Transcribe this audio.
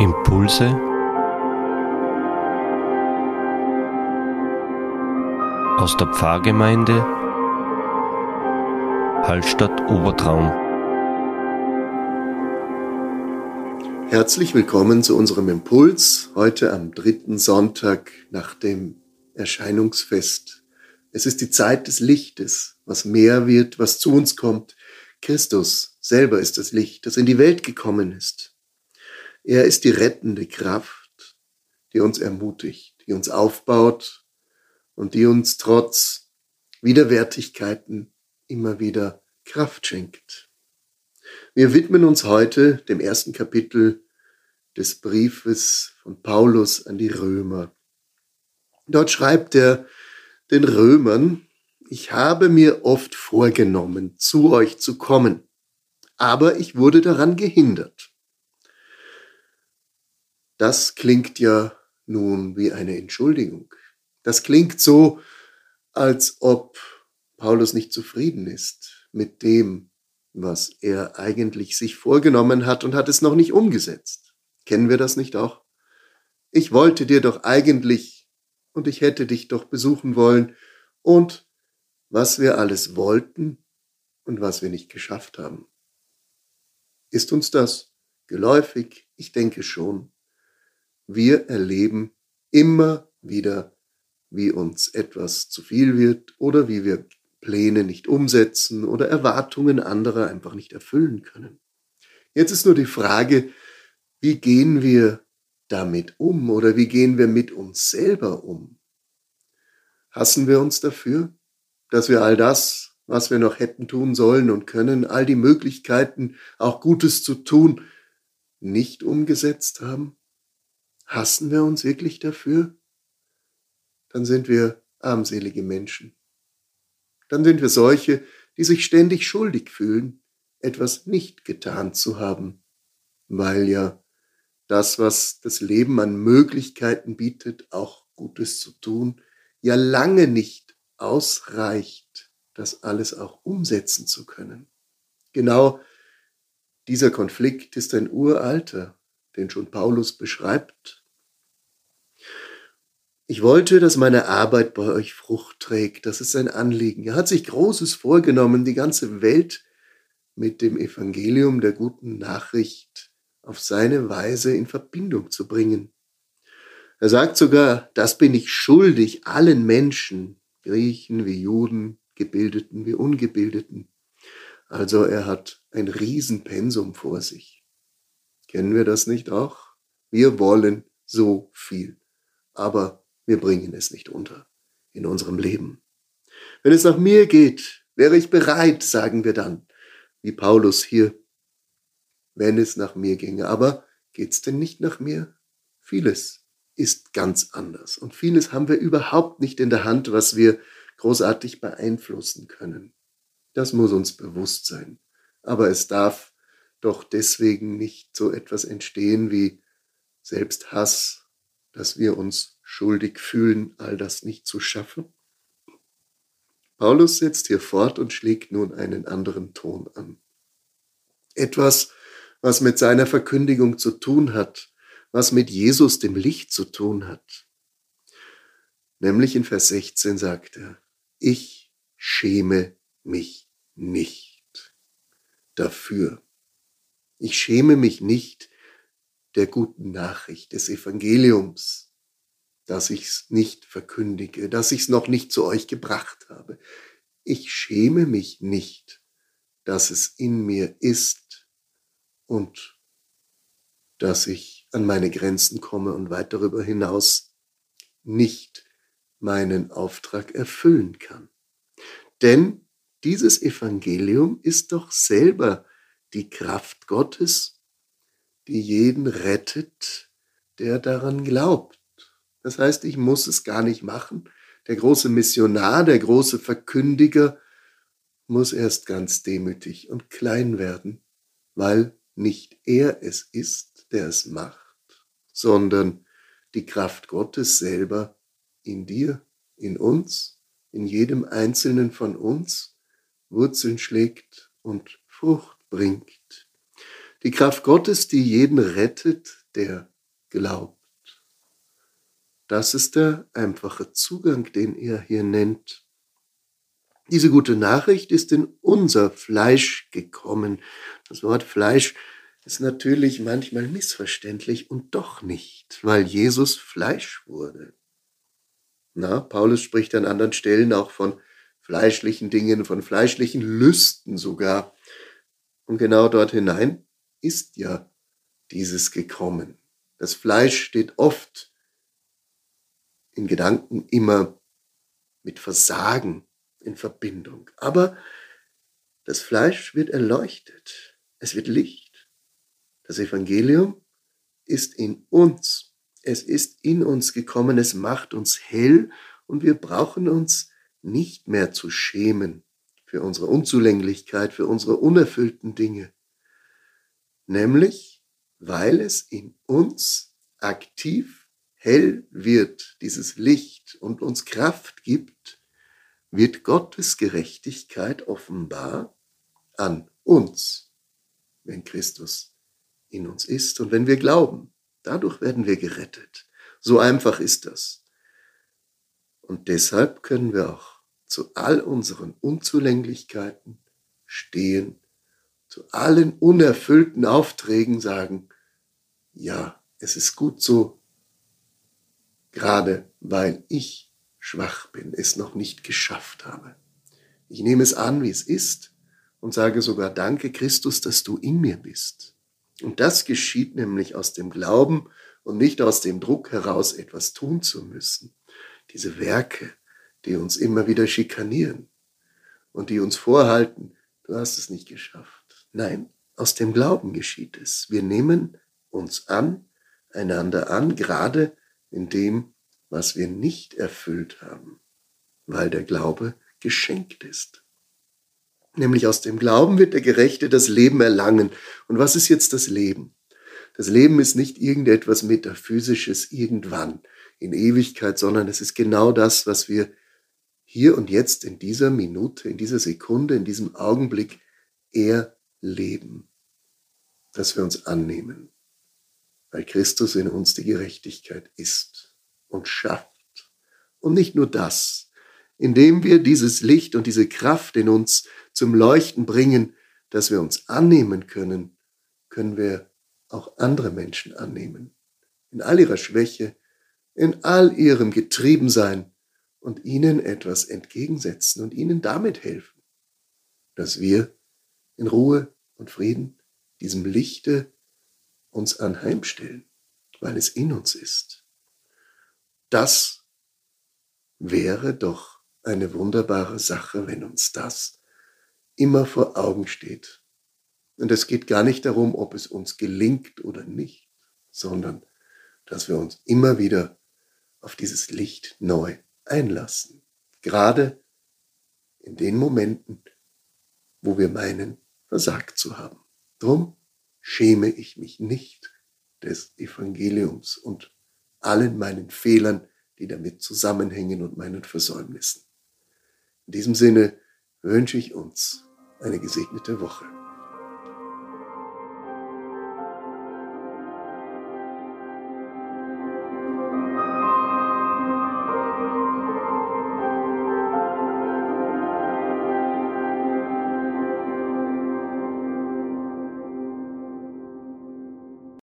Impulse aus der Pfarrgemeinde Hallstatt Obertraum. Herzlich willkommen zu unserem Impuls heute am dritten Sonntag nach dem Erscheinungsfest. Es ist die Zeit des Lichtes, was mehr wird, was zu uns kommt. Christus selber ist das Licht, das in die Welt gekommen ist. Er ist die rettende Kraft, die uns ermutigt, die uns aufbaut und die uns trotz Widerwärtigkeiten immer wieder Kraft schenkt. Wir widmen uns heute dem ersten Kapitel des Briefes von Paulus an die Römer. Dort schreibt er den Römern, ich habe mir oft vorgenommen, zu euch zu kommen, aber ich wurde daran gehindert das klingt ja nun wie eine Entschuldigung. Das klingt so, als ob Paulus nicht zufrieden ist mit dem, was er eigentlich sich vorgenommen hat und hat es noch nicht umgesetzt. Kennen wir das nicht auch? Ich wollte dir doch eigentlich und ich hätte dich doch besuchen wollen und was wir alles wollten und was wir nicht geschafft haben. Ist uns das geläufig? Ich denke schon wir erleben immer wieder, wie uns etwas zu viel wird oder wie wir Pläne nicht umsetzen oder Erwartungen anderer einfach nicht erfüllen können. Jetzt ist nur die Frage, wie gehen wir damit um oder wie gehen wir mit uns selber um? Hassen wir uns dafür, dass wir all das, was wir noch hätten tun sollen und können, all die Möglichkeiten, auch Gutes zu tun, nicht umgesetzt haben? Hassen wir uns wirklich dafür? Dann sind wir armselige Menschen. Dann sind wir solche, die sich ständig schuldig fühlen, etwas nicht getan zu haben, weil ja das, was das Leben an Möglichkeiten bietet, auch Gutes zu tun, ja lange nicht ausreicht, das alles auch umsetzen zu können. Genau dieser Konflikt ist ein uralter, den schon Paulus beschreibt ich wollte, dass meine Arbeit bei euch Frucht trägt. Das ist sein Anliegen. Er hat sich Großes vorgenommen, die ganze Welt mit dem Evangelium der guten Nachricht auf seine Weise in Verbindung zu bringen. Er sagt sogar, das bin ich schuldig allen Menschen, Griechen wie Juden, Gebildeten wie Ungebildeten. Also er hat ein Riesenpensum vor sich. Kennen wir das nicht auch? Wir wollen so viel. Aber wir bringen es nicht unter in unserem Leben. Wenn es nach mir geht, wäre ich bereit, sagen wir dann, wie Paulus hier, wenn es nach mir ginge. Aber geht's denn nicht nach mir? Vieles ist ganz anders und vieles haben wir überhaupt nicht in der Hand, was wir großartig beeinflussen können. Das muss uns bewusst sein. Aber es darf doch deswegen nicht so etwas entstehen wie Selbsthass, dass wir uns schuldig fühlen, all das nicht zu schaffen? Paulus setzt hier fort und schlägt nun einen anderen Ton an. Etwas, was mit seiner Verkündigung zu tun hat, was mit Jesus, dem Licht, zu tun hat. Nämlich in Vers 16 sagt er, ich schäme mich nicht dafür. Ich schäme mich nicht der guten Nachricht des Evangeliums, dass ich es nicht verkündige, dass ich es noch nicht zu euch gebracht habe. Ich schäme mich nicht, dass es in mir ist und dass ich an meine Grenzen komme und weit darüber hinaus nicht meinen Auftrag erfüllen kann. Denn dieses Evangelium ist doch selber die Kraft Gottes, die jeden rettet, der daran glaubt. Das heißt, ich muss es gar nicht machen. Der große Missionar, der große Verkündiger muss erst ganz demütig und klein werden, weil nicht er es ist, der es macht, sondern die Kraft Gottes selber in dir, in uns, in jedem einzelnen von uns Wurzeln schlägt und Frucht bringt. Die Kraft Gottes, die jeden rettet, der glaubt. Das ist der einfache Zugang, den er hier nennt. Diese gute Nachricht ist in unser Fleisch gekommen. Das Wort Fleisch ist natürlich manchmal missverständlich und doch nicht, weil Jesus Fleisch wurde. Na, Paulus spricht an anderen Stellen auch von fleischlichen Dingen, von fleischlichen Lüsten sogar. Und genau dort hinein ist ja dieses gekommen. Das Fleisch steht oft in Gedanken immer mit Versagen in Verbindung. Aber das Fleisch wird erleuchtet. Es wird Licht. Das Evangelium ist in uns. Es ist in uns gekommen. Es macht uns hell und wir brauchen uns nicht mehr zu schämen für unsere Unzulänglichkeit, für unsere unerfüllten Dinge. Nämlich, weil es in uns aktiv hell wird, dieses Licht und uns Kraft gibt, wird Gottes Gerechtigkeit offenbar an uns, wenn Christus in uns ist und wenn wir glauben. Dadurch werden wir gerettet. So einfach ist das. Und deshalb können wir auch zu all unseren Unzulänglichkeiten stehen, zu allen unerfüllten Aufträgen sagen, ja, es ist gut so, gerade weil ich schwach bin, es noch nicht geschafft habe. Ich nehme es an, wie es ist und sage sogar Danke, Christus, dass du in mir bist. Und das geschieht nämlich aus dem Glauben und nicht aus dem Druck heraus, etwas tun zu müssen. Diese Werke, die uns immer wieder schikanieren und die uns vorhalten, du hast es nicht geschafft. Nein, aus dem Glauben geschieht es. Wir nehmen uns an, einander an, gerade in dem, was wir nicht erfüllt haben, weil der Glaube geschenkt ist. Nämlich aus dem Glauben wird der Gerechte das Leben erlangen. Und was ist jetzt das Leben? Das Leben ist nicht irgendetwas Metaphysisches irgendwann in Ewigkeit, sondern es ist genau das, was wir hier und jetzt in dieser Minute, in dieser Sekunde, in diesem Augenblick erleben, dass wir uns annehmen, weil Christus in uns die Gerechtigkeit ist und schafft. Und nicht nur das, indem wir dieses Licht und diese Kraft in uns zum Leuchten bringen, dass wir uns annehmen können, können wir auch andere Menschen annehmen. In all ihrer Schwäche, in all ihrem Getriebensein und ihnen etwas entgegensetzen und ihnen damit helfen, dass wir in Ruhe und Frieden diesem Lichte uns anheimstellen, weil es in uns ist. Das wäre doch eine wunderbare Sache, wenn uns das immer vor Augen steht. Und es geht gar nicht darum, ob es uns gelingt oder nicht, sondern dass wir uns immer wieder auf dieses Licht neu einlassen. Gerade in den Momenten, wo wir meinen, versagt zu haben. Drum schäme ich mich nicht des Evangeliums und allen meinen Fehlern, die damit zusammenhängen und meinen Versäumnissen. In diesem Sinne wünsche ich uns eine gesegnete Woche.